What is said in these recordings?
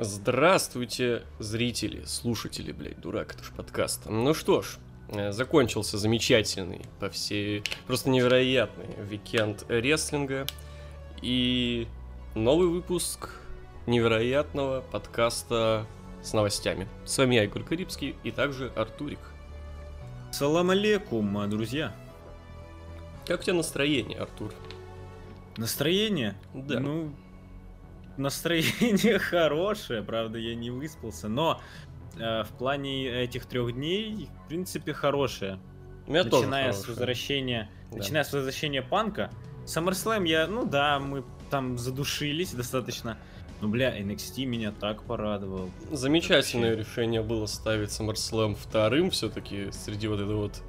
Здравствуйте, зрители, слушатели, блядь, дурак, это ж подкаст. Ну что ж, э, закончился замечательный, по всей, просто невероятный викенд рестлинга. И новый выпуск невероятного подкаста с новостями. С вами я, Игорь Карибский, и также Артурик. Салам алейкум, друзья. Как у тебя настроение, Артур? Настроение? Да. Ну, настроение хорошее, правда, я не выспался, но э, в плане этих трех дней, в принципе, хорошее. У меня тоже начиная с хорошее. возвращения, Да. начиная с возвращения панка. SummerSlam я, ну да, мы там задушились достаточно. Но, бля, NXT меня так порадовал. Замечательное решение было ставить SummerSlam вторым все-таки среди вот этого вот,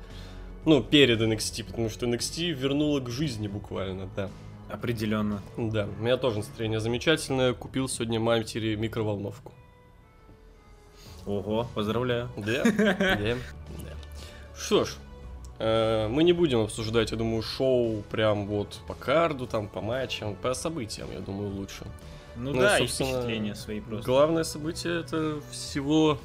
ну, перед NXT, потому что NXT вернула к жизни буквально, да. Определенно. Да, у меня тоже настроение замечательное. Купил сегодня матери микроволновку. Ого, поздравляю. Да, да, да. Что ж, э, мы не будем обсуждать, я думаю, шоу прям вот по карду, там, по матчам, по событиям, я думаю, лучше. Ну, Ну, да, и впечатления свои просто. Главное событие это всего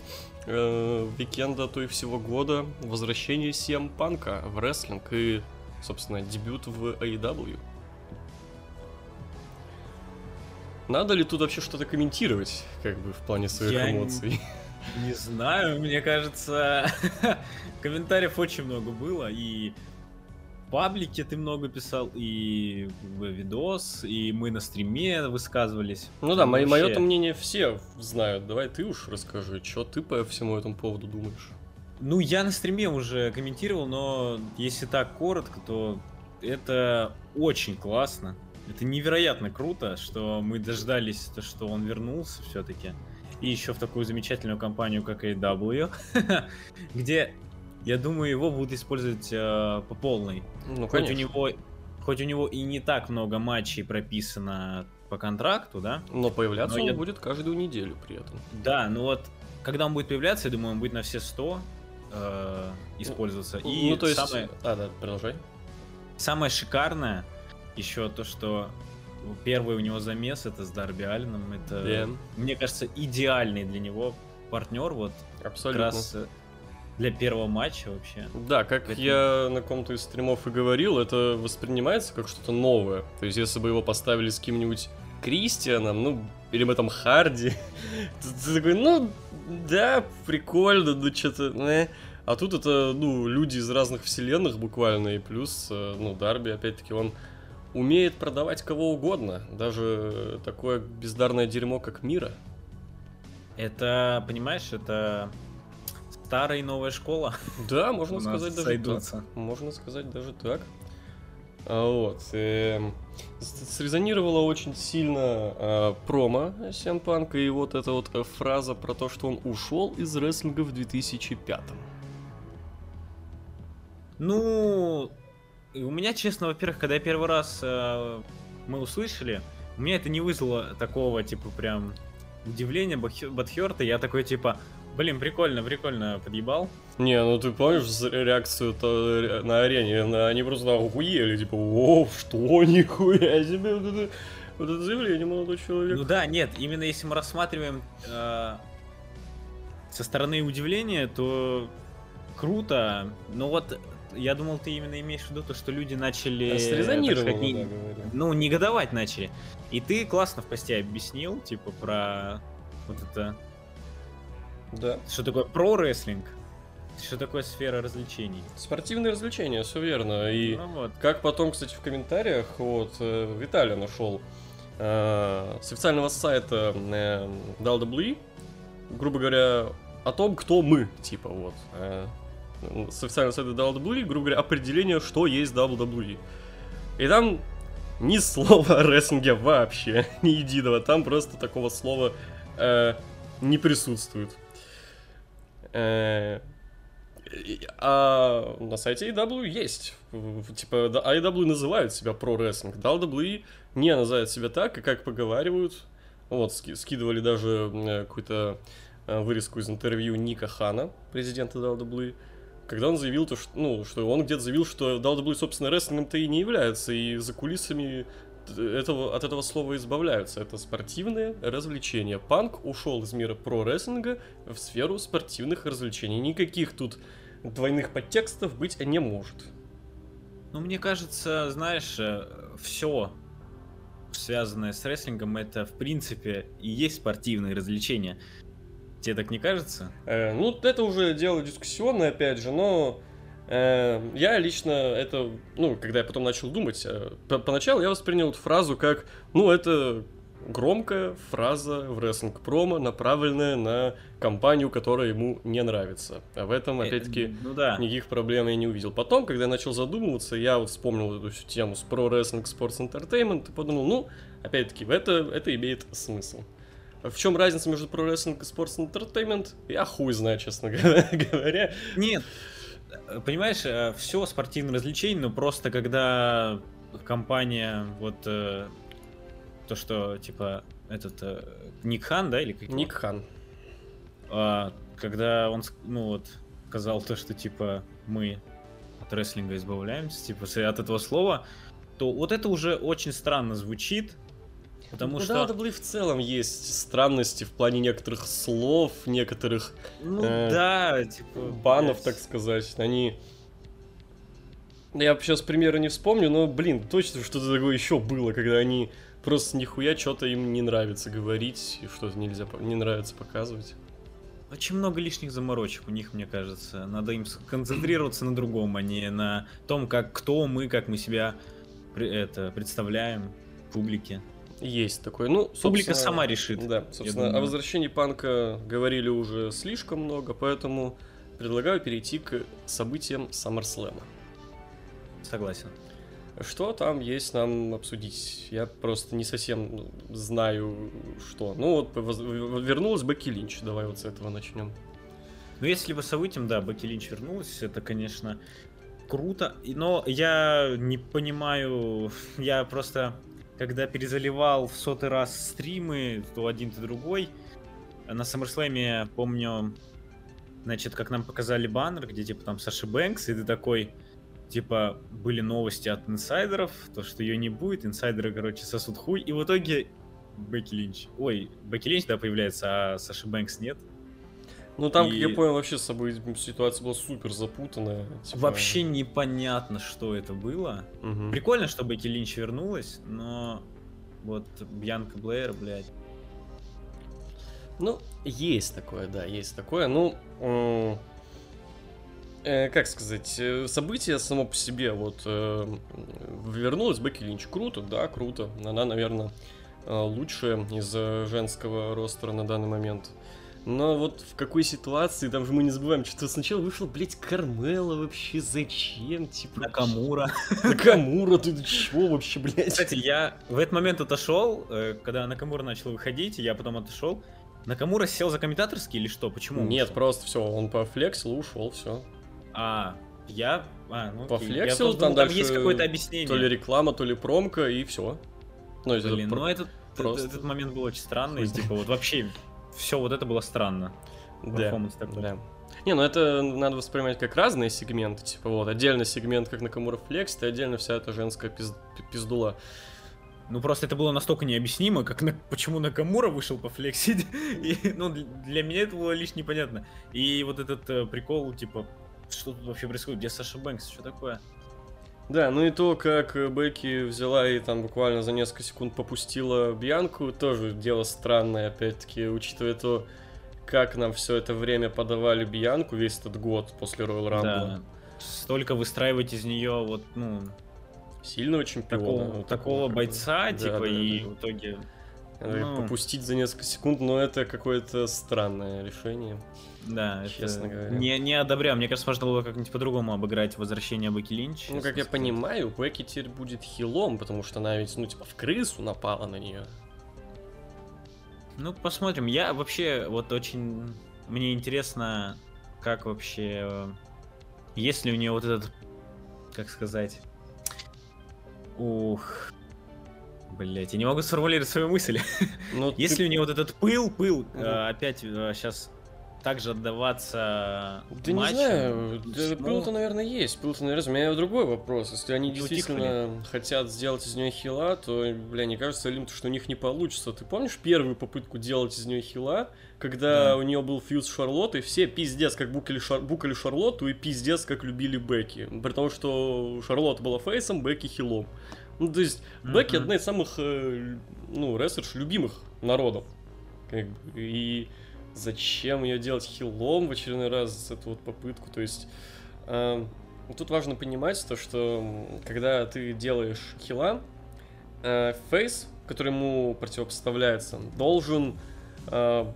э, викенда, то и всего года возвращение CM Punk а в рестлинг и, собственно, дебют в AEW. Надо ли тут вообще что-то комментировать, как бы, в плане своих Я не- эмоций? Не знаю, мне кажется, комментариев очень много было, и в паблике ты много писал, и в видос, и мы на стриме высказывались. Ну да, мое, Вообще, мнение все знают. Давай ты уж расскажи, что ты по всему этому поводу думаешь. Ну, я на стриме уже комментировал, но если так коротко, то это очень классно. Это невероятно круто, что мы дождались, то, что он вернулся все-таки. И еще в такую замечательную компанию, как AEW, где, я думаю, его будут использовать э, по полной. Ну, Хоть у конечно. него, хоть у него и не так много матчей прописано по контракту, да? Но появляться Но он я- будет каждую неделю при этом. Да, ну вот, когда он будет появляться, я думаю, он будет на все 100 э, использоваться. И ну, то есть... самое, А, да, продолжай. самое шикарное еще то, что первый у него замес это с Дарби Алленом. Это, Да. мне кажется, идеальный для него партнер вот как Абсолютно. раз э, для первого матча вообще. Да, как Поэтому- я на ком-то из стримов и говорил, это воспринимается как что-то новое. То есть, если бы его поставили с кем-нибудь Кристианом, ну, или мы там Харди, ты, ты такой, ну, да, прикольно, ну, что-то, э. А тут это, ну, люди из разных вселенных буквально, и плюс, э, ну, Дарби, опять-таки, он умеет продавать кого угодно, даже такое бездарное дерьмо, как Мира. Это, понимаешь, это старая и новая школа. Да, можно сказать даже так. сойдутся. Можно сказать даже так. А, Вот. эм, с- Срезонировало очень сильно а, промо Punk и вот эта вот э, фраза про то, что он ушел из рестлинга в 2005 Ну, и у меня, честно, во-первых, когда я первый раз э, мы услышали, у меня это не вызвало такого, типа, прям удивления, бадхёрта. Я такой, типа, блин, прикольно, прикольно, подъебал. Не, ну ты помнишь реакцию -то на арене? Они просто охуели, типа, о, что, нихуя себе, вот это, вот это заявление, молодой человек. Ну да, нет, именно если мы рассматриваем э, со стороны удивления, то круто. Но вот я думал, ты именно имеешь в виду то, что люди начали... Так Срезонировало, не- да, говорю. ну, негодовать начали. И ты классно в посте объяснил, типа, про вот это Да. Что такое про-рестлинг? Что такое сфера развлечений? Спортивные развлечения, все верно. И Ну вот. Как потом, кстати, в комментариях вот э, Виталий нашел э, с официального сайта э, WWE, грубо говоря, о том, кто мы, типа вот. э, с официального сайта WWE, грубо говоря, определение, что есть WWE. И там ни слова о рестлинге вообще, ни единого. Там просто такого слова э, не присутствует. Э, А на сайте AEW есть. Типа, AEW называют себя про рестлинг. WWE не называет себя так, и как поговаривают. Вот, ски- скидывали даже э, какую-то э, вырезку из интервью Ника Хана, президента WWE, когда он заявил, то, что, ну, что он где-то заявил, что WWE, собственно, рестлингом-то и не является, и за кулисами этого, от этого слова избавляются. Это спортивные развлечения. Панк ушел из мира про-рестлинга в сферу спортивных развлечений. Никаких тут двойных подтекстов быть не может. Ну, мне кажется, знаешь, все связанное с рестлингом, это в принципе и есть спортивные развлечения. Тебе так не кажется? Э, ну, это уже дело дискуссионное, опять же, но э, я лично это, ну, когда я потом начал думать, э, поначалу я воспринял эту фразу как, ну, это громкая фраза в рестлинг промо, направленная на компанию, которая ему не нравится. А в этом, э, опять-таки, ну, да. никаких проблем я не увидел. Потом, когда я начал задумываться, я вот вспомнил эту всю тему с Pro Wrestling Sports Entertainment и подумал, ну, опять-таки, это, это имеет смысл. В чем разница между Pro Wrestling и Sports Entertainment? Я хуй знаю, честно говоря. Нет, понимаешь, э, все спортивное развлечение, но просто когда компания вот э, то, что типа этот э, Ник Хан, да, или как? Ник Хан. А, когда он, ну вот, сказал то, что типа мы от рестлинга избавляемся, типа от этого слова, то вот это уже очень странно звучит, Потому ну, что... Да, в в целом есть странности в плане некоторых слов, некоторых... Ну э, да, типа... Банов, блядь. так сказать. Они... Я сейчас примеры не вспомню, но, блин, точно что-то такое еще было, когда они просто нихуя что-то им не нравится говорить, и что-то нельзя, не нравится показывать. Очень много лишних заморочек у них, мне кажется. Надо им концентрироваться на другом, а не на том, как кто мы, как мы себя это, представляем публике. Есть такой. Ну, Публика сама решит. Да, собственно, о возвращении панка говорили уже слишком много, поэтому предлагаю перейти к событиям SummerSlam. Согласен. Что там есть нам обсудить? Я просто не совсем знаю, что. Ну вот, вернулась Бекки Линч. Давай вот с этого начнем. Ну, если по событиям, да, Бекки Линч вернулась, это, конечно, круто. Но я не понимаю, я просто когда перезаливал в сотый раз стримы, то один, то другой. На SummerSlam, помню, значит, как нам показали баннер, где, типа, там Саша Бэнкс, и ты такой, типа, были новости от инсайдеров, то, что ее не будет, инсайдеры, короче, сосут хуй, и в итоге Бекки Линч, ой, Бекки Линч, да, появляется, а Саша Бэнкс нет. Ну там, и... как я понял, вообще с собой ситуация была супер запутанная. Типа... Вообще непонятно, что это было. Угу. Прикольно, что Бекки Линч вернулась, но вот Бьянка Блэйр, блядь. Ну, есть такое, да, есть такое. Ну, э, как сказать, э, событие само по себе, вот, э, вернулась Бекки Линч. Круто, да, круто. Она, наверное, э, лучшая из женского ростера на данный момент. Но вот в какой ситуации, там же мы не забываем, что сначала вышел, блядь, Кармела вообще, зачем, типа... Накамура. Накамура, ты чего вообще, блядь? Кстати, я в этот момент отошел, э, когда Накамура начал выходить, я потом отошел. Накамура сел за комментаторский или что? Почему? Нет, просто все, он пофлексил, ушел, все. А, я... А, ну, пофлексил, я там, дальше есть какое-то объяснение. То ли реклама, то ли промка, и все. Ну, Блин, это ну этот, просто... этот момент был очень странный, типа вот вообще все вот это было странно. Да, такой. да. Не, ну это надо воспринимать как разные сегменты, типа вот, отдельно сегмент как Накамура Флекс, и отдельно вся эта женская пиз... пиздула. Ну просто это было настолько необъяснимо, как на... почему Накамура вышел по флексить. И, ну, для меня это было лишь непонятно. И вот этот э, прикол, типа, что тут вообще происходит, где Саша Бэнкс, что такое? Да, ну и то, как Бекки взяла и там буквально за несколько секунд попустила Бьянку, тоже дело странное, опять-таки, учитывая то, как нам все это время подавали Бьянку весь этот год после Royal Rumble. Да. Столько выстраивать из нее вот, ну... Сильного чемпиона. Такого, вот такого бойца, да, типа, да, и да. в итоге... Ну... Попустить за несколько секунд, но это какое-то странное решение. Да, честно это говоря. Не, не одобряю. Мне кажется, можно было как-нибудь по-другому обыграть возвращение Бекки Линч. Ну, как я сказать. понимаю, Бекки теперь будет хилом, потому что она ведь, ну, типа, в крысу напала на нее. Ну, посмотрим. Я вообще вот очень... Мне интересно, как вообще... Есть ли у нее вот этот... Как сказать... Ух... Блять, я не могу сформулировать свою мысль. Ну, Если ты... у нее вот этот пыл, пыл, угу. опять сейчас также отдаваться Да матчам. не знаю, да, пыл-то, наверное, есть. Пыл-то, наверное, у меня другой вопрос. Если они Не действительно хотят сделать из нее хила, то, бля, не кажется ли им, что у них не получится. Ты помнишь первую попытку делать из нее хила, когда Да. у нее был фьюз с Шарлоттой, все пиздец как букали, Шар... букали Шарлотту и пиздец как любили Бекки. При том, что Шарлотта была фейсом, Бекки хилом. Ну, то есть, Бекки Мгм. одна из самых, э, ну, рестлерш любимых народов. Как бы, и зачем ее делать хилом в очередной раз, эту вот попытку, то есть... э, тут важно понимать то, что когда ты делаешь хила, э, face, который ему противопоставляется, должен э,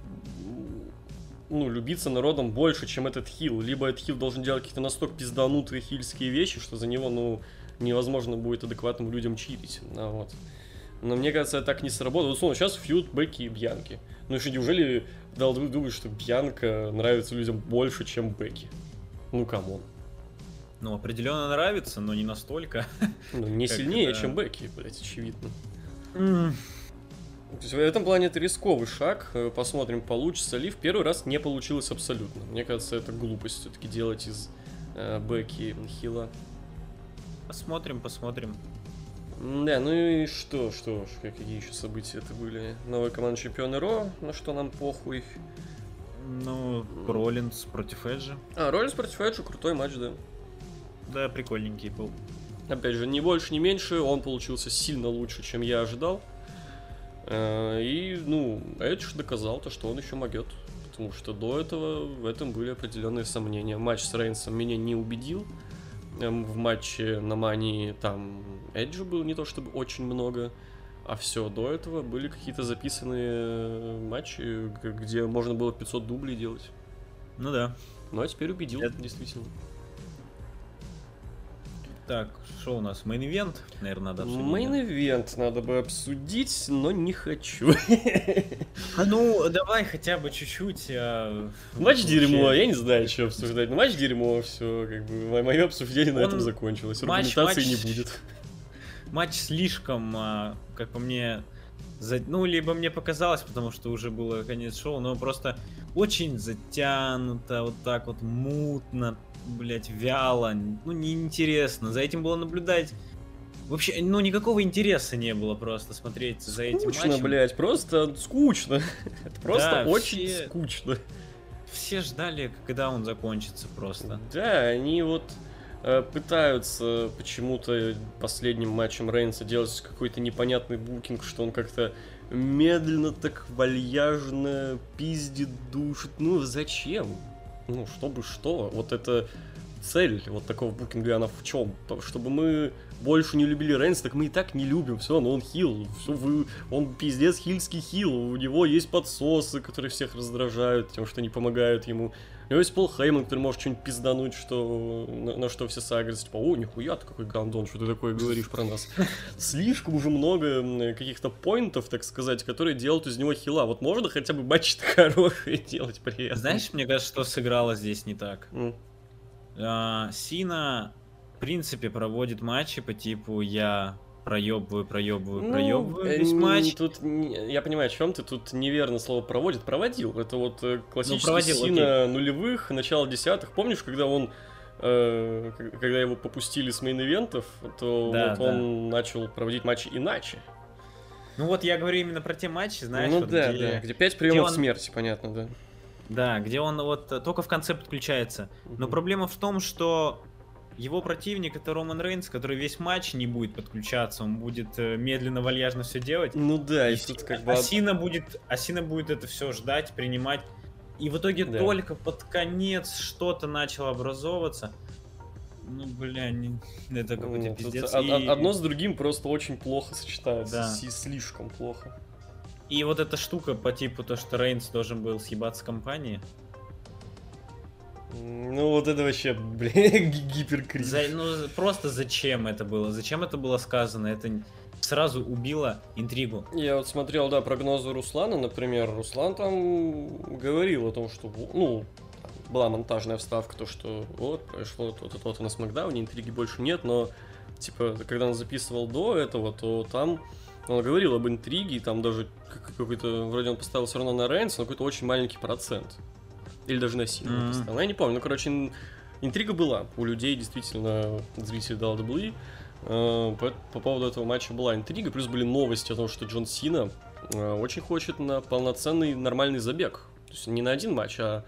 ну, любиться народом больше, чем этот хил. Либо этот хил должен делать какие-то настолько пизданутые хильские вещи, что за него, ну, невозможно будет адекватным людям чирить. А, вот. Но мне кажется, это так не сработает. Вот, условно, сейчас feud Бекки и Бьянки. Ну, что, неужели дал думать, что Бьянка нравится людям больше, чем Бекки? Ну, come on. Ну, определенно нравится, но не настолько. Ну, не сильнее, это? чем Бекки, блять, очевидно. То есть в этом плане это рисковый шаг. Э, Посмотрим, получится ли. В первый раз не получилось абсолютно. Мне кажется, это глупость все-таки делать из э, Бекки Хила. Посмотрим, посмотрим. Да, ну и что, что какие еще события это были? Новая команда чемпиона Ро, на что нам похуй. Ну, Роллинс против Эджа. А, Роллинс против Эджа, крутой матч, да. Да, прикольненький был. Опять же, ни больше, ни меньше, он получился сильно лучше, чем я ожидал. Э, И, ну, Эдж доказал то, что он еще могет. Потому что до этого в этом были определенные сомнения. Матч с Рейнсом меня не убедил. Эм, В матче на Мании там Эджа было не то чтобы очень много. А все до этого были какие-то записанные э, матчи, где можно было 500 дублей делать. Ну да. Ну а теперь убедил, Это- действительно. Так, что у нас? Мейн-ивент, наверное, надо обсудить. Мейн-ивент надо бы обсудить, но не хочу. А ну, давай хотя бы чуть-чуть. а, Матч вообще. дерьмо, я не знаю, что обсуждать. Ну, матч дерьмо, все, как бы, мое обсуждение на Он- этом закончилось. матч- Аргументации матч- не будет. Матч слишком, а, как по мне, за- ну, либо мне показалось, потому что уже было конец шоу, но просто очень затянуто, вот так вот мутно, блять, вяло, ну, неинтересно. За этим было наблюдать. Вообще, ну, никакого интереса не было просто смотреть за этим Скучно, матчем. блядь, просто скучно. Это просто Да, очень все- скучно. Все ждали, когда он закончится просто. Да, они вот пытаются почему-то последним матчем Рейнса делать какой-то непонятный букинг, что он как-то медленно так вальяжно пиздит, душит. Ну, зачем? Ну, чтобы что? Вот это цель вот такого букинга, она в чем? Чтобы мы больше не любили Рейнса, так мы и так не любим. Все, но он хил. Все, вы... Он пиздец хильский хил. У него есть подсосы, которые всех раздражают, тем, что не помогают ему. У него есть Пол Хейман, который может что-нибудь пиздануть, что, на, на что все сагрятся. Типа, о, нихуя ты какой гандон, что ты такое говоришь про нас. Слишком уже много каких-то поинтов, так сказать, которые делают из него хила. Вот можно хотя бы матчи хорошие делать при этом. Знаешь, мне кажется, что сыграло здесь не так. А, Сина, в принципе, проводит матчи по типу я проебываю, проебываю, Ну, проебываю э, весь матч. Тут я понимаю, о чем ты тут неверно слово проводит. Проводил. Это вот э, классический Ну, проводил, Сина нулевых, начало десятых. Помнишь, когда он э, когда его попустили с мейн-ивентов, то Да, вот да. он начал проводить матчи иначе. Ну вот я говорю именно про те матчи, знаешь, ну вот да, где, да. Где пять приемов он- смерти, понятно, да. да, где он вот э, только в конце подключается. Но проблема в том, что его противник это Роман Рейнс, который весь матч не будет подключаться, он будет э, медленно, вальяжно все делать. Ну да, и И тут как бы... Асина будет, Асина будет это все ждать, принимать. И в итоге Да. только под конец что-то начало образовываться. Ну, бля, не- это какой-то ну, тут пиздец. од- И, од- Одно с другим просто очень плохо сочетается. Да. Си- Слишком плохо. и вот эта штука по типу то, что Рейнс должен был съебаться с компании. Ну вот это вообще, блин, гиперкринж. За- ну, просто зачем это было? Зачем это было сказано? Это сразу убило интригу. Я вот смотрел, да, прогнозы Руслана, например. Руслан там говорил о том, что, ну, была монтажная вставка, то, что вот, произошло то-то, то-то на Смакдауне, интриги больше нет, но, типа, когда он записывал до этого, то там он говорил об интриге, и там даже как- какой-то, вроде он поставил все равно на Рейнса, но какой-то очень маленький процент. Или даже на Сину Мгм. поставил. Ну, Я не помню. Ну, короче, ин- интрига была. У людей, действительно, зрителей WWE. Э, По, по поводу этого матча была интрига. Плюс были новости о том, что Джон Сина э, очень хочет на полноценный нормальный забег. То есть не на один матч, а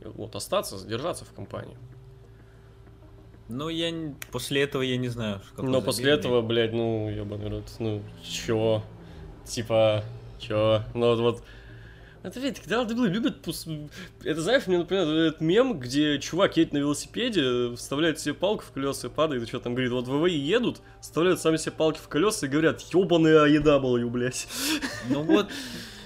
э, вот остаться, задержаться в компании. Ну, я после этого я не знаю. Но забег после мне. этого, блядь, ну, ебаный рот, ну, чё? Типа, чё? Ну, вот, вот. Это ведь, когда WWE любят... пус- Это, знаешь, мне напоминает этот мем, где чувак едет на велосипеде, вставляет себе палку в колеса и падает, и что там говорит, вот ВВИ едут, вставляют сами себе палки в колеса и говорят, ебаный AEW, блядь. Ну вот,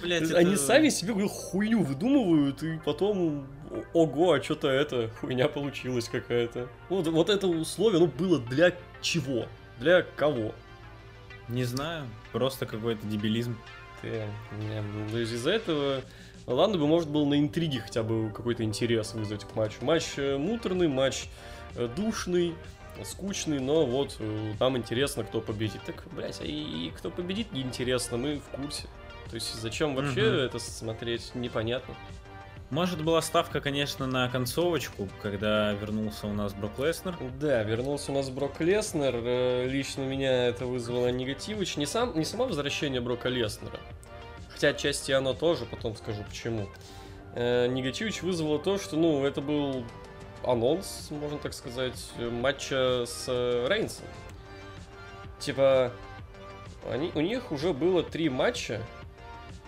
блядь, есть это- Они сами себе говорю, хуйню выдумывают, и потом, ого, а что-то это, хуйня получилась какая-то. Вот, вот это условие, ну, было для чего? Для кого? Не знаю, просто какой-то дебилизм. Ты, есть из-за этого ладно бы, может, был на интриге хотя бы какой-то интерес вызвать к матчу. Матч э, муторный, матч э, душный, скучный, но вот э, нам интересно, кто победит. Так, блядь, а и, и кто победит, неинтересно, мы в курсе. То есть зачем вообще Мгм. это смотреть, непонятно. Может, была ставка, конечно, на концовочку, когда вернулся у нас Брок Леснер. Да, вернулся у нас Брок Леснер. Э, Лично меня это вызвало негативыч. Не, сам, не само возвращение Брока Леснера. Хотя отчасти оно тоже, потом скажу почему. Э, Негативич вызвало то, что, ну, это был анонс, можно так сказать, матча с э, Рейнсом. Типа, они, у них уже было три матча,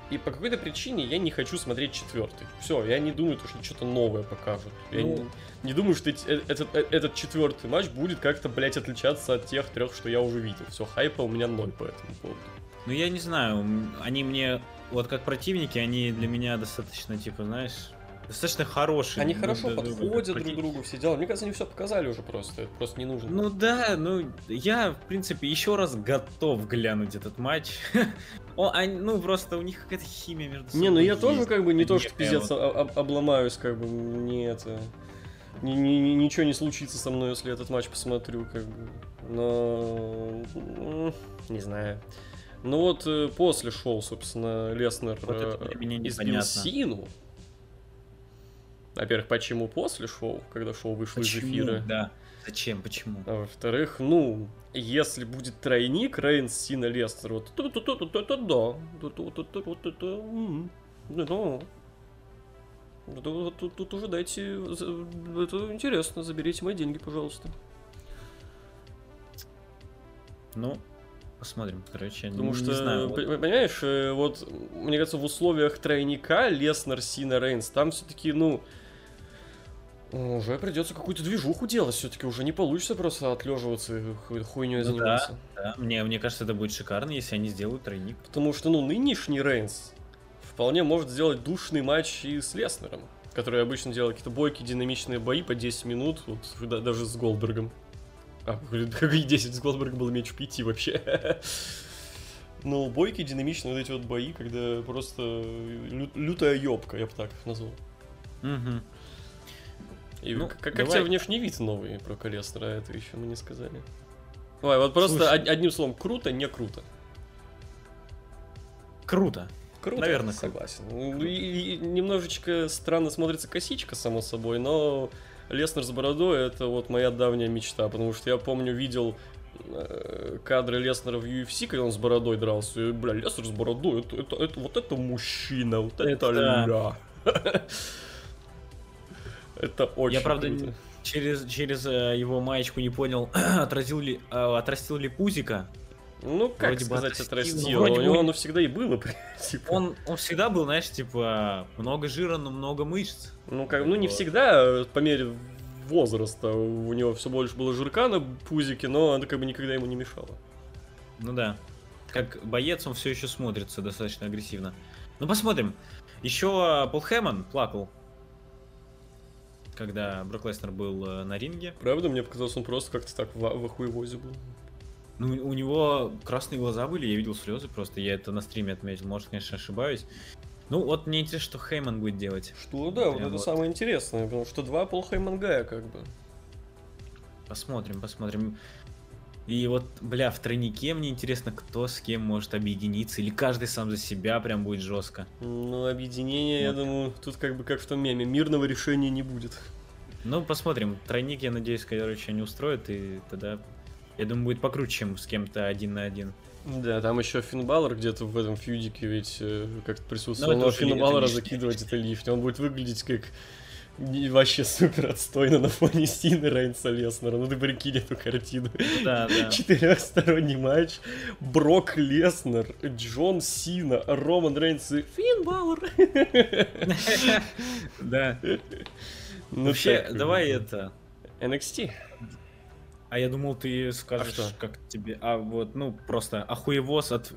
и по какой-то причине я не хочу смотреть четвертый. Все, я не думаю, что что-то новое покажут. Я Ну, не, не думаю, что э- этот, э- этот четвертый матч будет как-то, блядь, отличаться от тех трех, что я уже видел. Все, хайпа у меня ноль по этому поводу. Ну, я не знаю, они мне, вот как противники, они для меня достаточно, типа, знаешь, достаточно хорошие. Они друг хорошо как подходят друг против- другу, все дела. Мне кажется, они все показали уже просто. Это просто не нужно. Ну да, ну я, в принципе, еще раз готов глянуть этот матч. О, они, ну просто у них какая-то химия между собой. не, ну я есть. тоже как бы не то, что пиздец вот. а- об- обломаюсь, как бы не это. ни- ни- ни- ничего не случится со мной, если этот матч посмотрю, как бы. Но не знаю. Ну вот э, после шоу, собственно, Леснер Вот э, избил. Сину. Во-первых, почему после шоу, когда шоу вышло из Почему? эфира? Да. Зачем? Почему? А во-вторых, ну, если будет тройник Рейнс, Сина, Лестер, вот то то то то то то да, то то то то то то вот Тут, тут уже дайте, это интересно, заберите мои деньги, пожалуйста. Ну, посмотрим, короче, Потому не что, знаю. вот. п- понимаешь, э, вот, мне кажется, в условиях тройника Леснер, Сина, Рейнс, там все-таки, ну, уже придется какую-то движуху делать, все-таки уже не получится просто отлеживаться и хуйней Ну да. заниматься. Да, мне, мне кажется, это будет шикарно, если они сделают тройник. Потому что, ну, нынешний Рейнс вполне может сделать душный матч и с Леснером, который обычно делает какие-то бойкие, динамичные бои по 10 минут, вот да- даже с Голдбергом. А, какие 10 с Голдбергом было меньше 5 вообще. Ну, бойкие, динамичные вот эти вот бои, когда просто лю- лютая ёбка, я бы так их назвал. Мгм. И Ну, как, как тебе внешний вид новый про Леснера, это еще мы не сказали. Ой, вот просто Слушай. од- одним словом, круто, не круто. Круто. Круто, Наверное, согласен. Ну, И, и немножечко странно смотрится косичка, само собой, но Леснер с бородой это вот моя давняя мечта, потому что я помню, видел э, кадры Леснера в UFC, когда он с бородой дрался. И, бля, Леснер с бородой, это, это, это- вот это мужчина, вот это, Это ля. Это очень Я, правда, круто. через, через э, его маечку не понял, отразил ли, э, отрастил ли пузика. Ну, как вроде бы сказать, отрастил, отрастил. вроде У него бы- оно всегда и было, типа. Он, он всегда был, знаешь, типа, много жира, но много мышц. Ну, как, ну не всегда, э, по мере возраста у него все больше было жирка на пузике, но это как бы никогда ему не мешало. Ну да. Как боец он все еще смотрится достаточно агрессивно. Ну посмотрим. Еще Пол Хэммон плакал, когда Брок Леснер был э, на ринге. Правда, мне показалось, он просто как-то так в, в охуевозе был. Ну, у него красные глаза были, я видел слезы просто, я это на стриме отметил, может, конечно, ошибаюсь. Ну, вот мне интересно, что Хейман будет делать. Что, да, вот это вот. самое интересное, потому что два Пол Хеймангая, как бы. Посмотрим, посмотрим. И вот, бля, в тройнике мне интересно, кто с кем может объединиться, или каждый сам за себя прям будет жестко. Ну, объединение, я думаю, тут как бы как в том меме, мирного решения не будет. Ну, посмотрим. Тройник, я надеюсь, короче, не устроит, и тогда, я думаю, будет покруче, чем с кем-то один на один. Да, там еще Финн Баллар где-то в этом фьюдике ведь э, как-то присутствовал, Ну, но уже Финна это Баллара лишнее. закидывать это лишнее, он будет выглядеть как не- вообще супер отстойно на фоне Стина Рейнса Леснера. Ну ты прикинь эту картину. Да, да. Четырехсторонний матч. Брок Леснер, Джон Сина, Роман Рейнс и Финн Баллар. Да. Ну, Вообще, давай это. NXT. А я думал, ты скажешь, что? как тебе. А вот, ну, просто охуевоз от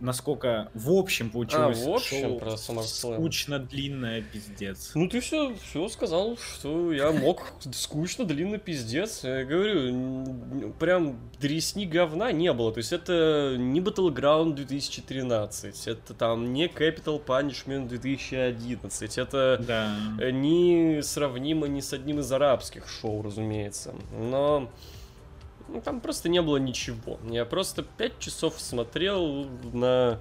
насколько в общем получилось А, в общем, шоу про скучно длинное пиздец. Ну ты все, все сказал, что я мог скучно, длинно пиздец. Я говорю, прям дресни говна не было. То есть это не Battleground 2013, это там не Capital Punishment 2011, это Да. не сравнимо ни с одним из арабских шоу, разумеется. Но там просто не было ничего. Я просто пять часов смотрел на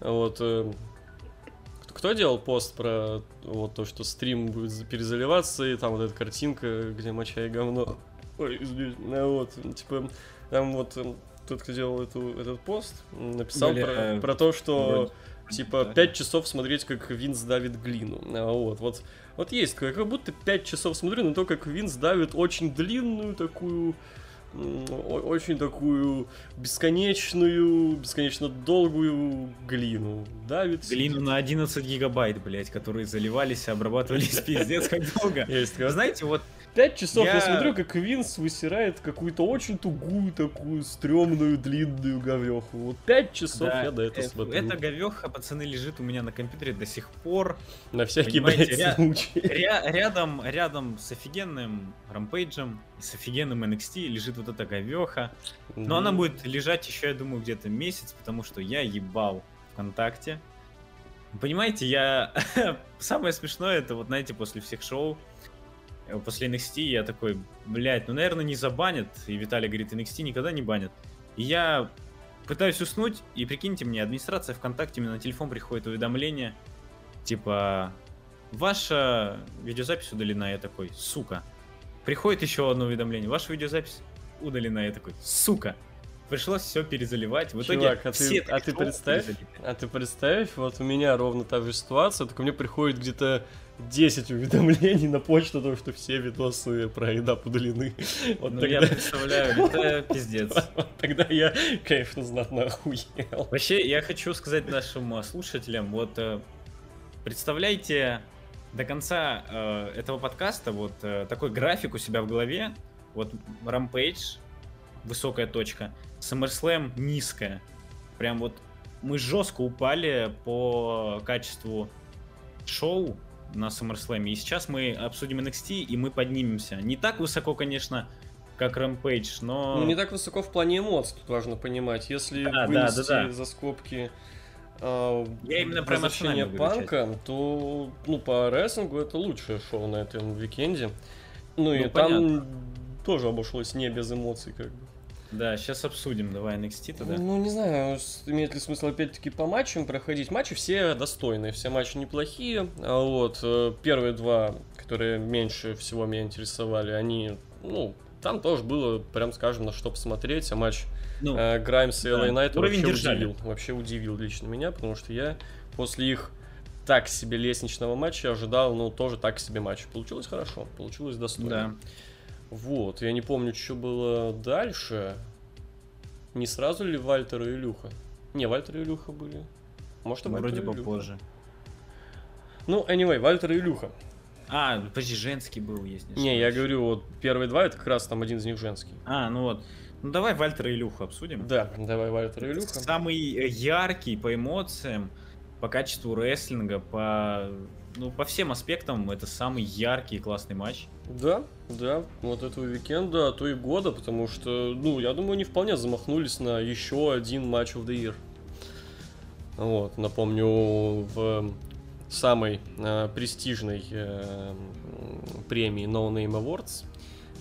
вот э, кто- делал пост про вот то, что стрим будет за- перезаливаться, и там вот эта картинка, где моча и говно. Ой, извините. Ну, вот, типа, там вот э, тот, кто делал эту, этот пост, написал Бля, про, про то, что вроде- типа да. 5 часов смотреть, как Винс давит глину. А, Вот, вот, вот есть, как будто 5 часов смотрю на то, как Винс давит очень длинную такую очень такую бесконечную, бесконечно долгую глину. Давит. Глину на 11 гигабайт, блять, которые заливались и обрабатывались пиздец как долго. Есть, знаете, вот Пять часов я... Я- смотрю, как Винс высирает какую-то очень тугую такую стрёмную длинную говеху. Вот пять часов да, я до этого э, смотрю. эта говеха, пацаны, лежит у меня на компьютере до сих пор. На всякий, блядь, ря- случай. Ря- рядом, рядом с офигенным рампейджем и с офигенным NXT лежит вот эта говеха. Но она Мгм. будет лежать еще, я думаю, где-то месяц, потому что я ебал ВКонтакте. Понимаете, я... Самое смешное, это вот, знаете, после всех шоу, после NXT я такой, блядь, ну, наверное, не забанят. И Виталий говорит, NXT никогда не банят. И я пытаюсь уснуть, и прикиньте мне, администрация ВКонтакте, мне на телефон приходит уведомление, типа, ваша видеозапись удалена. Я такой, сука. Приходит еще одно уведомление, ваша видеозапись удалена. Я такой, сука. Пришлось все перезаливать. В итоге Чувак, а ты- все а ты шоу представь, перезалиты. А ты представь, вот у меня ровно та же ситуация, только мне приходит где-то 10 уведомлений на почту, о том, что все видосы про едап удалены. Вот Ну, я тогда, представляю, это пиздец. тогда я, конечно, знатно охуел. Вообще, я хочу сказать нашим э, слушателям, вот э, представляйте до конца э, этого подкаста вот э, такой график у себя в голове. Вот Rampage, высокая точка, SummerSlam низкая. Прям вот мы жестко упали по качеству шоу на SummerSlam. И сейчас мы обсудим NXT, и мы поднимемся. Не так высоко, конечно, как Rampage, но... Ну, не так высоко в плане эмоций, тут важно понимать. Если Да, да, вынести да, да. за скобки а, Я именно про эмоциональную панка, то ну, по рестлингу это лучшее шоу на этом уикенде. Ну, и Ну, там тоже обошлось не без эмоций, как бы. Да, сейчас обсудим, давай NXT тогда. Ну, не знаю, имеет ли смысл опять-таки по матчам проходить. Матчи все достойные, все матчи неплохие. А вот э, первые два, которые меньше всего меня интересовали, они, ну, там тоже было, прям скажем, на что посмотреть. А матч Ну, э, Граймс и да, LA Knight вообще держали. удивил. Вообще удивил лично меня, потому что я после их так себе лестничного матча ожидал, ну, тоже так себе матч. Получилось хорошо, получилось достойно. да. Вот, я не помню, что было дальше. Не сразу ли Вальтер и Илюха? Не, Вальтер и Илюха были. Может, и Вальтер Вроде Илюха. попозже. Ну, anyway, Вальтер и Илюха. А, подожди, женский был, есть. Не, я говорю, вот первые два, это как раз там один из них женский. А, ну вот. Ну давай Вальтера и Илюху обсудим. Да, давай Вальтер и Илюха. Самый э, яркий по эмоциям, по качеству рестлинга, по ну по всем аспектам это самый яркий и классный матч. Да, да, вот этого уикенда, а то и года, потому что, ну, я думаю, они вполне замахнулись на еще один матч of the year. Вот, напомню, в самой э, престижной э, премии No Name Awards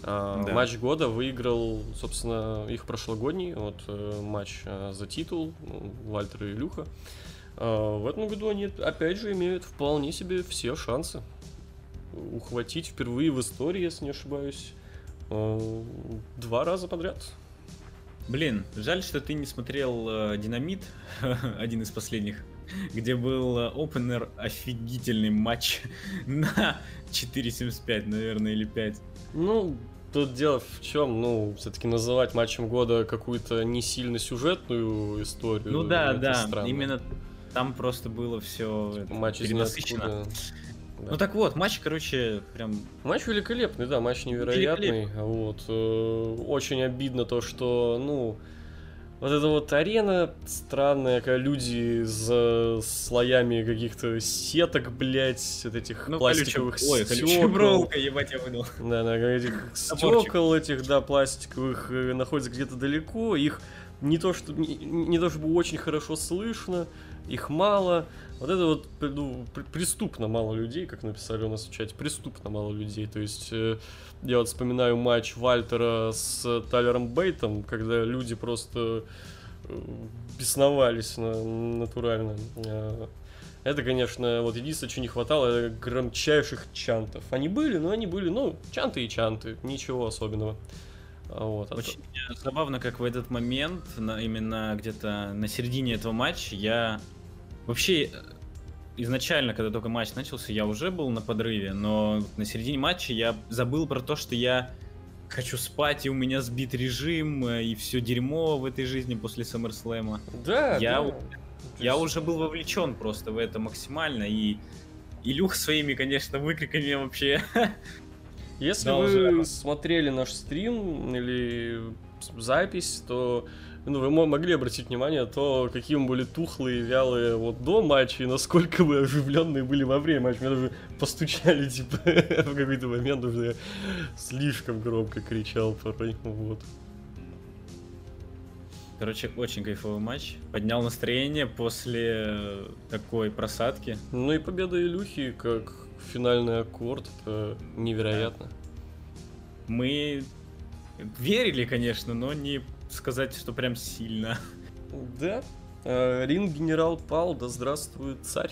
А, Да. Матч года выиграл, собственно, их прошлогодний вот, э, матч э, за титул, ну, Вальтер и Илюха. А, В этом году они, опять же, имеют вполне себе все шансы ухватить впервые в истории, если не ошибаюсь, э, два раза подряд. Блин, жаль, что ты не смотрел э, Динамит, один из последних, где был э, опенер офигительный матч на 4.75, наверное, или 5. Ну, тут дело в чем, ну, все-таки называть матчем года какую-то не сильно сюжетную историю. Ну да, да, странно. именно там просто было все матч из перенасыщено. ниоткуда. Да. Ну так вот, матч, короче, прям Матч великолепный, да, матч невероятный. Вот. э, Очень обидно то, что, ну, вот эта вот арена странная, когда люди за слоями каких-то сеток, блядь, вот этих ну, пластиковых колючая- Ой, колючая стёкол. проволока, ебать, я выдал. Да, да, этих стекол этих, да, пластиковых э, находится где-то далеко, их не то, что, не, не то чтобы очень хорошо слышно, их мало. Вот это вот ну, преступно мало людей, как написали у нас в чате, преступно мало людей. То есть э, я вот вспоминаю матч Вальтера с Тайлером Бейтом, когда люди просто э, бесновались на- натурально. Э, Это, конечно, вот единственное, чего не хватало, это громчайших чантов. Они были, но они были, ну, чанты и чанты, ничего особенного. Вот, а Очень забавно, как в этот момент, на- именно где-то на середине этого матча, я вообще э, изначально, когда только матч начался, я уже был на подрыве, но на середине матча я забыл про то, что я хочу спать, и у меня сбит режим, э, и все дерьмо в этой жизни после SummerSlam. Да, Я да. Я уже был вовлечен просто в это максимально, и Илюх своими, конечно, выкриками вообще. Если Да, вы уже. смотрели наш стрим или запись, то ну, вы мо- могли обратить внимание, то какие мы были тухлые, вялые вот до матча, и насколько мы оживленные были во время матча. Меня даже постучали, типа, в какой-то момент уже я слишком громко кричал порой. Вот. Короче, очень кайфовый матч. Поднял настроение после такой просадки. Ну и победа Илюхи как финальный аккорд, это невероятно. Мы верили, конечно, но не сказать, что прям сильно. Да. Э, Ринг генерал пал, да здравствует царь.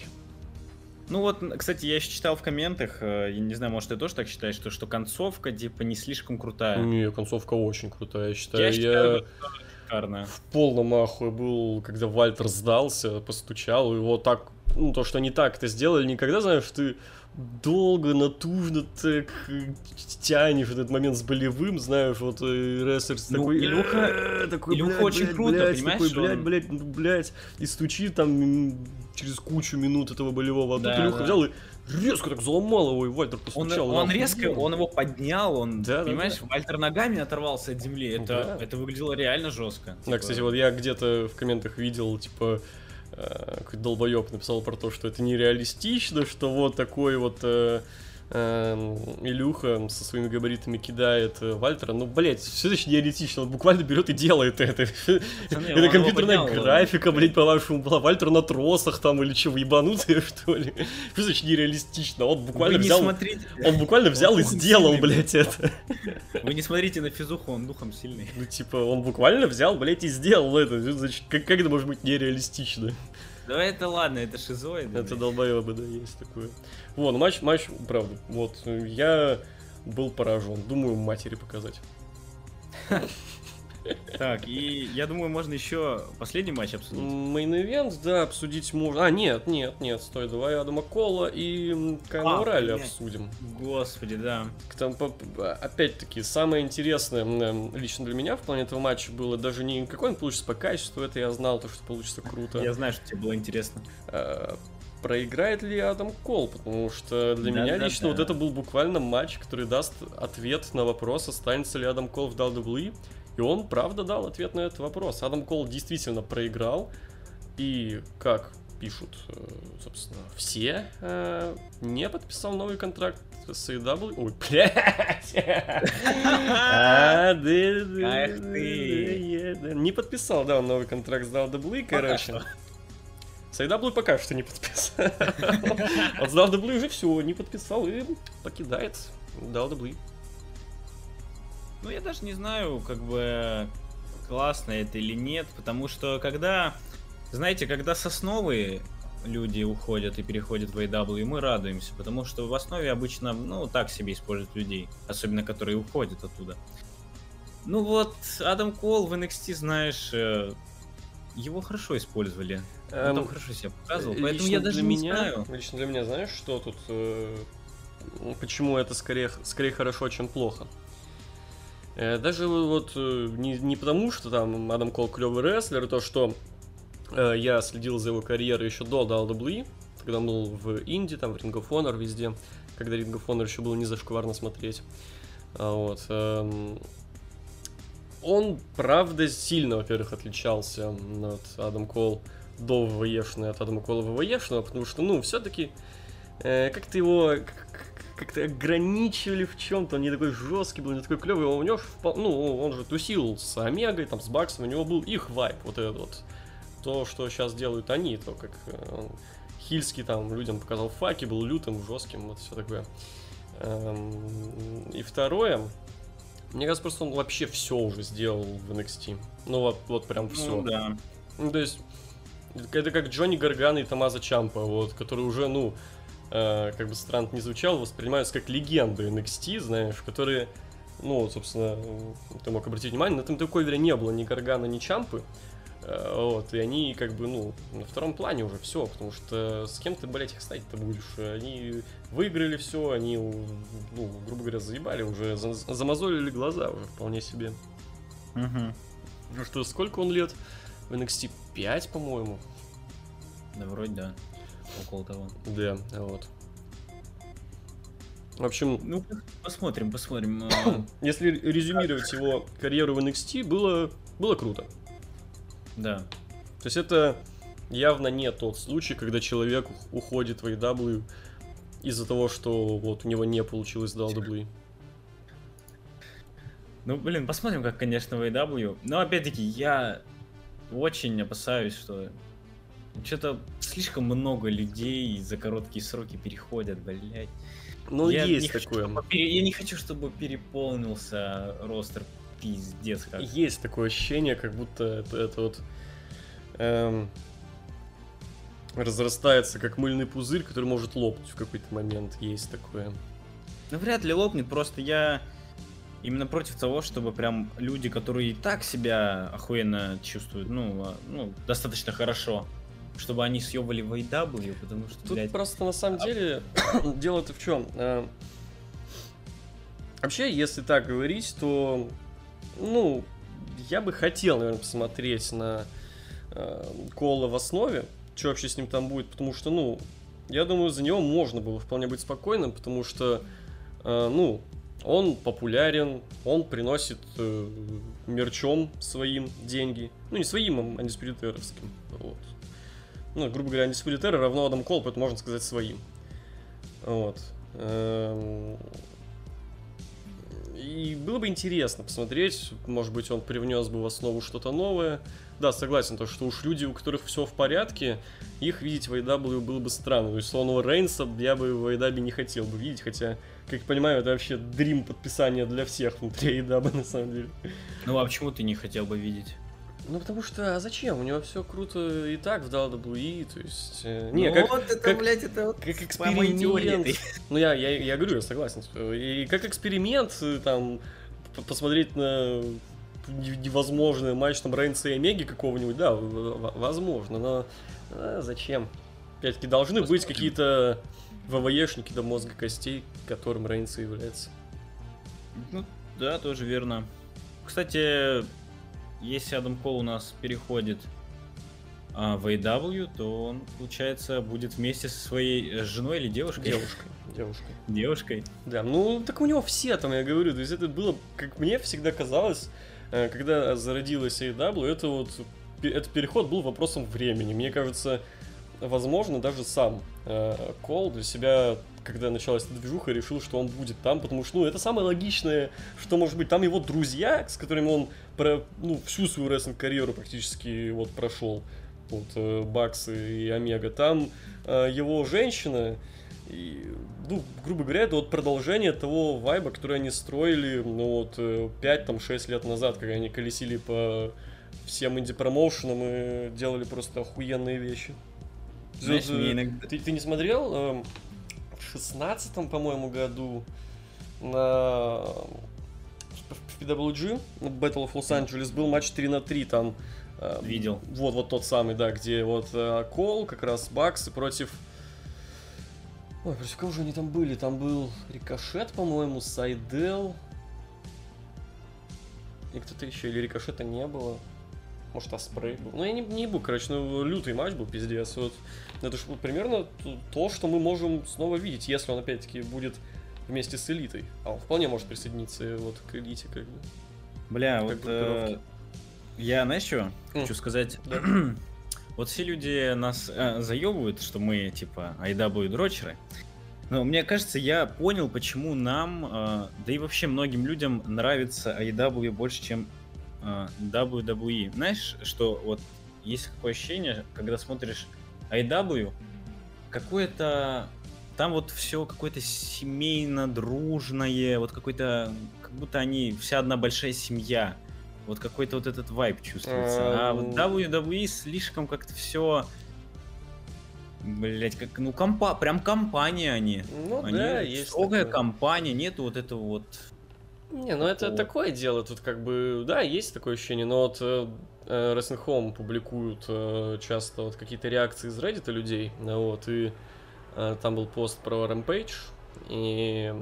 Ну вот, кстати, я еще читал в комментах, э, я не знаю, может, ты тоже так считаешь, что, что концовка, типа, не слишком крутая. Не, концовка очень крутая, я считаю. Я Я, считаю, Шикарная. в полном ахуе был, когда Вальтер сдался, постучал, и вот так, ну, то, что они так это сделали, никогда, знаешь, ты долго, натужно так э, тянешь этот момент с болевым, знаешь, вот э, рестлер Ну, такой... Илюха- «Э, такой, Илюха блядь, очень блядь, круто, блядь», понимаешь, такой, блядь, он- блядь, ну, блядь, и стучит там через кучу минут этого болевого, а Да, тут Илюха да. взял и резко так заломал его, и Вальтер Он, постучал. и он там, резко, он его поднял, он, Да, да, понимаешь, да. Вальтер ногами оторвался от земли. Это, Да. это выглядело реально жестко. Да, Типа, кстати, вот я где-то в комментах видел, типа, какой-то долбоеб написал про то, что это нереалистично, что вот такой вот э, э, Илюха со своими габаритами кидает э, Вальтера. Ну, блять, все очень нереалистично. Он буквально берет и делает это. Пацаны, он Это компьютерная поднял, графика, блять, по-вашему, была Вальтер на тросах там или что, ебанутые, что ли? Что значит нереалистично? Он буквально Вы взял... смотрите, Он буквально взял и духом сделал, сильный, блять, это. вы не смотрите на физуху, он духом сильный. Ну, типа, он буквально взял, блять, и сделал это. Значит, как, как это может быть нереалистично? Да это ладно, это шизоид. Это долбоебы, да, есть такое. Вот, матч, матч, правда, вот, я был поражен. Думаю, матери показать. Так, и я думаю, можно еще последний матч обсудить. Мейн-ивент, да, обсудить можно. А, нет, нет, нет, стой, давай Адама Кола и Кайла А, блядь. обсудим. Господи, да. Там, опять-таки, самое интересное м, лично для меня в плане этого матча было даже не какой он получится по качеству, это я знал, то, что получится круто. Я знаю, что тебе было интересно. э, проиграет ли Адам Кол, потому что для Да, меня да, лично да. вот это был буквально матч, который даст ответ на вопрос, останется ли Адам Кол в WWE, и он правда дал ответ на этот вопрос. Адам Кол действительно проиграл, и как пишут, э, собственно, все, э, не подписал новый контракт с AEW. Ой, блядь! Не подписал, да, он новый контракт с WWE, короче. С AEW пока что не подписал. Вот с WWE уже все, не подписал и покидает WWE. Ну, я даже не знаю, как бы классно это или нет, потому что когда, знаете, когда сосновые люди уходят и переходят в AW, мы радуемся, потому что в основе обычно, ну, так себе используют людей, особенно которые уходят оттуда. Ну вот, Адам Кол в NXT, знаешь, э, его хорошо использовали. Он там Эм, хорошо себя показывал, Лично поэтому я даже не меня, знаю. Лично для меня, знаешь, что тут... э, почему это скорее, скорее хорошо, чем плохо? Э, даже вот э, не, не потому, что там Адам Кол клевый рестлер, то, что э, я следил за его карьерой еще до WWE, когда он был в Инди, там, в Ring of Honor, везде, когда Ring of Honor еще было не зашкварно смотреть. А вот. эм, он, правда, сильно, во-первых, отличался от Адам Кол до ВВЕшного от Адама Кола ВВЕшного, потому что, ну, все-таки как-то его к- к- как-то ограничивали в чем-то, он не такой жесткий был, не такой клевый, у него, ну, он же тусил с Омегой, там, с Баксом, у него был их вайп, вот этот вот. То, что сейчас делают они, то, как э, он Хильский там людям показал факи, был лютым, жестким, вот все такое. Эм, И второе, мне кажется, просто он вообще все уже сделал в NXT. Ну вот, вот прям все. Ну, да. Ну, то есть, это как Джонни Гарган и Томазо Чампа, вот, которые уже, ну, э, как бы странно не звучал, воспринимаются как легенды NXT, знаешь, которые, ну, собственно, э, ты мог обратить внимание, на этом такой не было ни Гаргана, ни Чампы, Э, вот, и они, как бы, ну, на втором плане уже все, потому что с кем ты, блядь, их ставить-то будешь? Они выиграли все, они, ну, грубо говоря, заебали уже, за- замазолили глаза уже вполне себе. Мгм. Ну что, сколько он лет? В NXT 5, по-моему. Да, вроде да. Около того. Да, вот. В общем, Ну, посмотрим, посмотрим. А, если резюмировать его карьеру в NXT, было, было круто. Да. То есть это явно не тот случай, когда человек ух- уходит в AEW из-за того, что вот у него не получилось в WWE. Ну, блин, посмотрим, как, конечно, в AEW. Но, опять-таки, я очень опасаюсь, что что-то слишком много людей за короткие сроки переходят, блядь. Ну, я есть хочу, такое. чтобы Я не хочу, чтобы переполнился ростер пиздец как. Есть такое ощущение, как будто это, это вот эм, разрастается как мыльный пузырь, который может лопнуть в какой-то момент. Есть такое. Ну, вряд ли лопнет, просто я именно против того, чтобы прям люди, которые и так себя охуенно чувствуют, ну, а, ну достаточно хорошо, чтобы они съебали в AEW, потому что, Тут блядь, просто на самом деле дело-то в чем? Вообще, если так говорить, то, ну, я бы хотел, наверное, посмотреть на э, Кола в основе, что вообще с ним там будет, потому что, ну, я думаю, за него можно было вполне быть спокойным, потому что, э, ну, он популярен, он приносит э, мерчом своим деньги. Ну, не своим, а андиспиритеровским. Вот. Ну, грубо говоря, андиспиритера равно Адам Кол, поэтому можно сказать своим. Вот. Эм, И было бы интересно посмотреть, может быть, он привнес бы в основу что-то новое. Да, согласен, то, что уж люди, у которых все в порядке, их видеть в AEW было бы странно. То есть, словного Рейнса я бы в AEW не хотел бы видеть, хотя, как я понимаю, это вообще дрим подписания для всех внутри AEW, на самом деле. ну а почему ты не хотел бы видеть? Ну, потому что, а зачем? У него все круто и так в WWE, то есть... э, не, ну, как, вот это, как- блядь, это вот как по моей теории эксперимент. Ну, я, я, я говорю, я согласен. И как эксперимент, э, там, посмотреть на не- невозможный матч там Рейнса и Омеги какого-нибудь, да, возможно, но а, зачем? Опять-таки, должны быть Посмотрим. какие-то ВВЕшники до мозга костей, которым Рейнс и является. Ну, да, тоже верно. Кстати, если Адам Кол у нас переходит а, в AEW, то он, получается, будет вместе со своей э, женой или девушкой? Девушка, девушка. Девушкой. Да, ну так у него все там, я говорю, то есть это было, как мне всегда казалось, э, когда зародилась AEW, это вот, этот переход был вопросом времени. Мне кажется, возможно, даже сам э, Кол для себя, когда началась эта движуха, решил, что он будет там, потому что, ну, это самое логичное, что может быть. Там его друзья, с которыми он про, ну, всю свою рестлинг-карьеру практически вот прошел, вот, э, Бакс и Омега. Там э, его женщина, и, ну, грубо говоря, это вот продолжение того вайба, который они строили, ну, вот, э, 5-6 лет назад, когда они колесили по всем инди-промоушенам и делали просто охуенные вещи. Знаешь, ты, ты, ты не смотрел э, 16 по-моему, году на в PWG, Battle of Los Angeles, был матч 3 на 3 там. Э, Видел. Вот, вот тот самый, да, где вот э, Кол, как раз Бакс против... Ой, против кого же они там были? Там был Рикошет, по-моему, Сайдел. И кто-то еще, или Рикошета не было. Может, Аспрей был. Ну, я не, не был, короче, ну, лютый матч был, пиздец. Вот. Это же вот примерно то, что мы можем снова видеть, если он, опять-таки, будет вместе с элитой. А он вполне может присоединиться э, вот к элите, как бы. Бля, Как вот э, я, знаешь что, М. хочу сказать? Да. вот все люди нас э, заебывают, что мы, типа, IW дрочеры. Но мне кажется, я понял, почему нам, э, да и вообще многим людям нравится AEW больше, чем WWE. Знаешь, что вот есть такое ощущение, когда смотришь AEW, какое-то там вот все какое-то семейно дружное, вот какой-то, как будто они вся одна большая семья. Вот какой-то вот этот вайб чувствуется. А вот Эм. WWE слишком как-то все, блять, как ну компа, прям компания они. Ну, они да, есть строгая такое. компания, нету вот этого вот. Не, ну это такое дело, тут как бы, да, есть такое ощущение, но вот э, э, Wrestling Home публикуют э, часто вот какие-то реакции из Reddit людей, вот, и э, там был пост про Rampage, и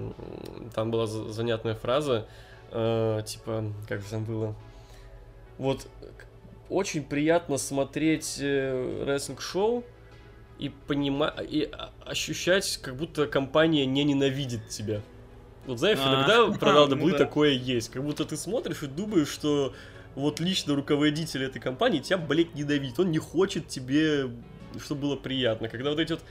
там была за- занятная фраза, э, типа, как же там было, вот, очень приятно смотреть э, рестлинг-шоу, и понимать, и а- ощущать, как будто компания не ненавидит тебя. Вот знаешь, А, иногда про ну WWE да. такое есть. Как будто ты смотришь и думаешь, что вот лично руководитель этой компании тебя, блядь, ненавидит. Он не хочет тебе, чтобы было приятно. Когда вот эти вот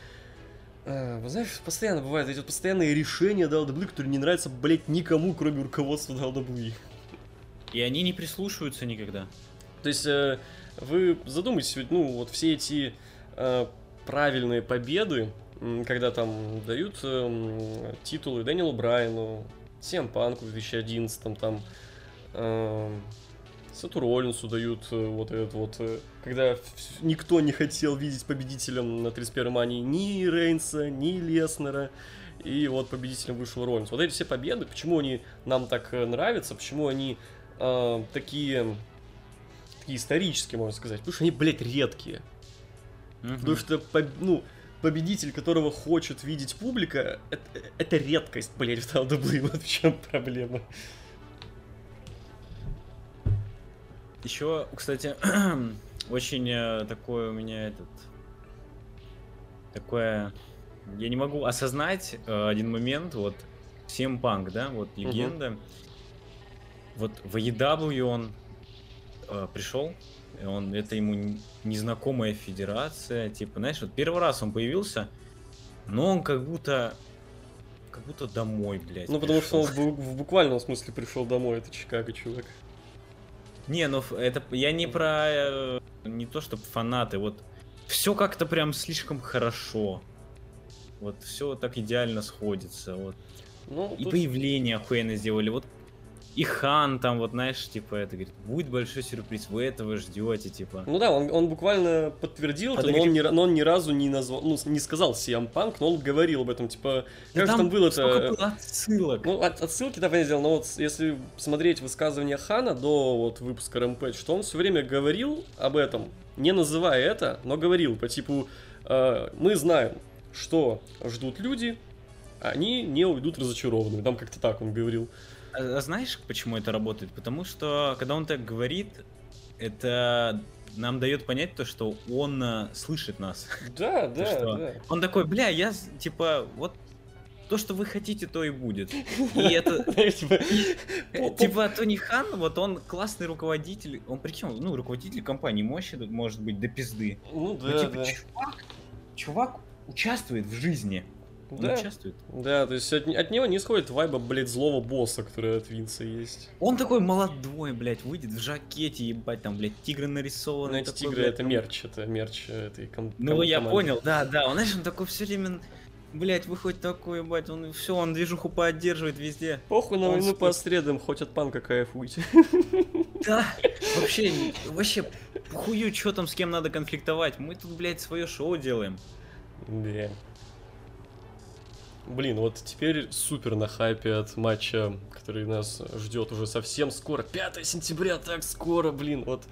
а, вы знаешь, постоянно бывают эти вот постоянные решения WWE, которые не нравятся, блядь, никому, кроме руководства WWE. И они не прислушиваются никогда. То есть э, вы задумайтесь, ну, вот все эти э, правильные победы, когда там дают эм, титулы Дэниелу Брайану, Сем Панку в 2011, там, эм, Сету Роллинсу дают э, вот этот вот, э, когда никто не хотел видеть победителем на 31 мании ни Рейнса, ни Леснера, и вот победителем вышел Роллинс. Вот эти все победы, почему они нам так э, нравятся, почему они э, такие, такие исторические, можно сказать, потому что они, блядь, редкие. Мгм. Потому что, ну, победитель, которого хочет видеть публика, это, это редкость, блядь, в WWE, вот в чем проблема. Еще, кстати, очень э, такое у меня этот... Такое... Я не могу осознать э, один момент, вот, Punk, да, вот, легенда. Вот в AEW он э, пришел, он, это ему незнакомая федерация, типа, знаешь, вот первый раз он появился, но он как будто... Как будто домой, блядь. Ну, потому что пришел. он в, буквальном смысле пришел домой, это Чикаго, чувак. Не, ну это я не про э, не то, чтобы фанаты, вот все как-то прям слишком хорошо. Вот все так идеально сходится. Вот. Ну, И тут- появление охуенно сделали. Вот и Хан там, вот знаешь, типа это говорит, будет большой сюрприз, вы этого ждете, типа. Ну да, он, он буквально подтвердил это, но он, ни, но он ни разу не назвал, ну, не сказал CM Punk, но он говорил об этом, типа, Да как же там было сколько это... было отсылок. Ну, от, отсылки, да, понятное дело, но вот если смотреть высказывания Хана до вот выпуска Rampage, что он все время говорил об этом, не называя это, но говорил по типу, э, мы знаем, что ждут люди, они не уйдут разочарованными. Там как-то так он говорил. А, а знаешь, почему это работает? Потому что, когда он так говорит, это нам дает понять то, что он э, слышит нас. Да, да, что? да. Он такой, бля, я типа вот то, что вы хотите, то и будет. И это типа, типа Тони Хан, вот он классный руководитель. Он причем, ну, руководитель компании мощи может быть до пизды. Ну да, типа да. чувак участвует в жизни. Он Да, участвует. да, то есть от, от него не исходит вайба, блядь, злого босса, который от Винса есть. Он такой молодой, блядь, выйдет в жакете, ебать, там, блядь, тигры нарисованы. Ну, эти такой, тигры блядь, это там- мерч, это мерч этой ком- Ну, ком- я команды. понял, да, да. Он, знаешь, он такой все время Блять, выходит такой, ебать, он все, он движуху поддерживает везде. Похуй на войну по средам, хоть от панка кайфуйте. Да, вообще, вообще, хую, что там, с кем надо конфликтовать. Мы тут, блядь, свое шоу делаем. Да. Блин, вот теперь супер на хайпе от матча, который нас ждет уже совсем скоро. 5 сентября, так скоро, блин, вот.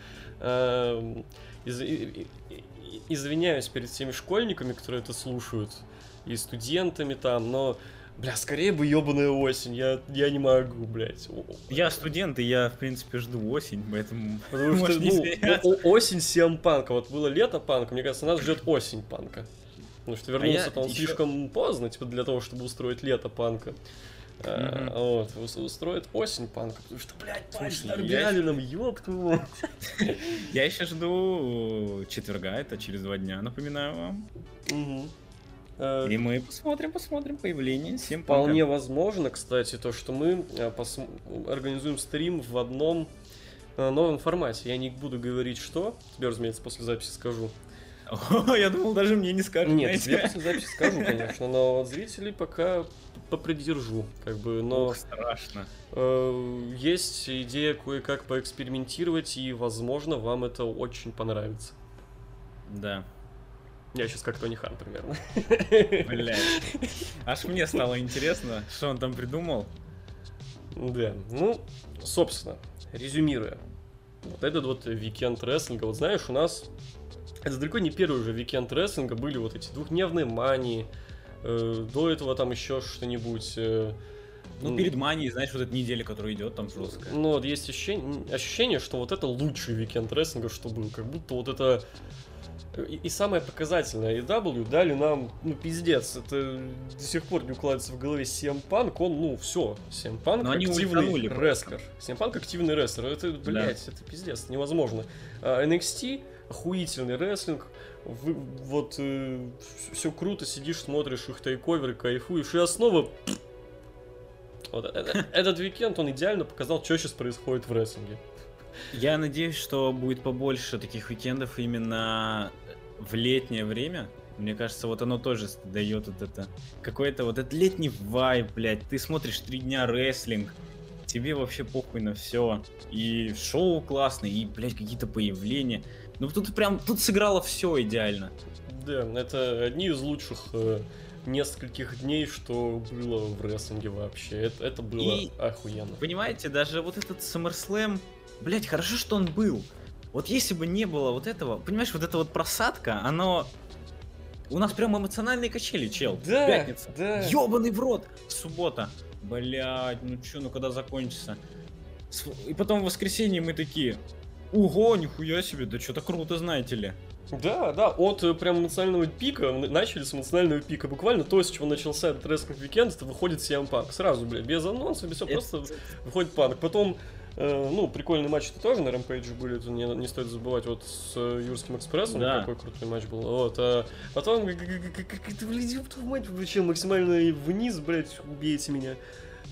эм, из- извиняюсь перед всеми школьниками, которые это слушают, и студентами там, но, бля, скорее бы ебаная осень, я, я не могу, блядь. Я студент, и я, в принципе, жду осень, поэтому... Потому что, ну, осень всем панка. Вот было лето панка, мне кажется, нас ждет осень панка. Потому что вернулся-то он ещё- слишком поздно, типа, для того, чтобы устроить лето панка. А, Мгм. вот, ус- устроит осень панка, потому что, блядь, матч с Аллином, ёб твою. Я еще жду четверга, это через два дня, напоминаю вам. Э, И мы посмотрим, посмотрим появление всем Вполне возможно, кстати, то, что мы э, организуем стрим в одном новом формате. Я не буду говорить, что. Тебе, разумеется, после записи скажу. Я думал, даже мне не скажут. Нет, тебе после записи скажу, конечно, но вот зрителей пока попридержу, как бы, но Ох, страшно. э, есть идея кое-как поэкспериментировать, и, возможно, вам это очень понравится. Да. Я сейчас как Тони Хан примерно. Блять. Аж мне стало интересно, что он там придумал. Да, ну, собственно, резюмируя. Вот этот вот викенд рестлинга, вот знаешь, у нас это далеко не первый уже викенд рестлинга, были вот эти двухдневные мании, э, до этого там еще что-нибудь. э, Ну, м, перед манией, знаешь, вот эта неделя, которая идет, там жесткая. Ну, вот есть ощущение, ощущение, что вот это лучший викенд рестлинга, что был. Как будто вот это... И, и самое показательное, AEW дали нам, ну, пиздец, это до сих пор не укладывается в голове CM Punk, он, ну, все, CM Punk Но активный рестлер. CM Punk активный рестлер, это, блядь, это пиздец, невозможно. А NXT, охуительный рестлинг, вы, вот, все круто, сидишь, смотришь их тайковеры, кайфуешь, и основа вот, э- э- этот уикенд, он идеально показал, что сейчас происходит в рестлинге. Я надеюсь, что будет побольше таких уикендов именно в летнее время. Мне кажется, вот оно тоже дает вот это какой-то вот этот летний вайб, блядь. Ты смотришь три дня рестлинг, тебе вообще похуй на все. И шоу классное, и, блядь, какие-то появления. Ну тут прям, тут сыграло все идеально. Да, это одни из лучших э, нескольких дней, что было в рестлинге вообще. Это, это было И- охуенно. Понимаете, даже вот этот SummerSlam, блядь, хорошо, что он был. Вот если бы не было вот этого, понимаешь, вот эта вот просадка, оно... У нас прям эмоциональные качели, чел. Да, Пятница. да. Ёбаный в рот. Суббота. Блядь, ну чё, ну когда закончится? И потом в воскресенье мы такие, ого, нихуя себе, да что-то круто, знаете ли. Да, да, от э, прям эмоционального пика, начали с эмоционального пика. Буквально то, с чего начался этот рестлинг уикенд, это выходит CM Punk. Сразу, блядь, без анонса, без всего, просто выходит панк. Потом, э, ну, прикольные матчи-то тоже на Рэмпейдже были, это не, не стоит забывать, вот с э, Юрским экспрессом, Да. какой крутой матч был. Вот, а потом, как- это, ёб твою мать, вообще максимально вниз, блядь, убейте меня.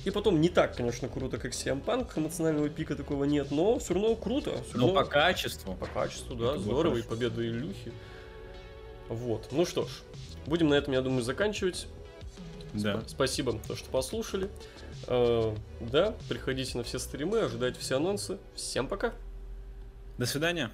И потом не так, конечно, круто, как CM Punk, эмоционального пика такого нет, но все равно круто. Но равно по качеству. по качеству, да, Это здорово, и победа Илюхи. Вот, ну что ж, будем на этом, я думаю, заканчивать. Да. Сп- Спасибо, то, что послушали. Э, да, приходите на все стримы, ожидайте все анонсы. Всем пока. До свидания.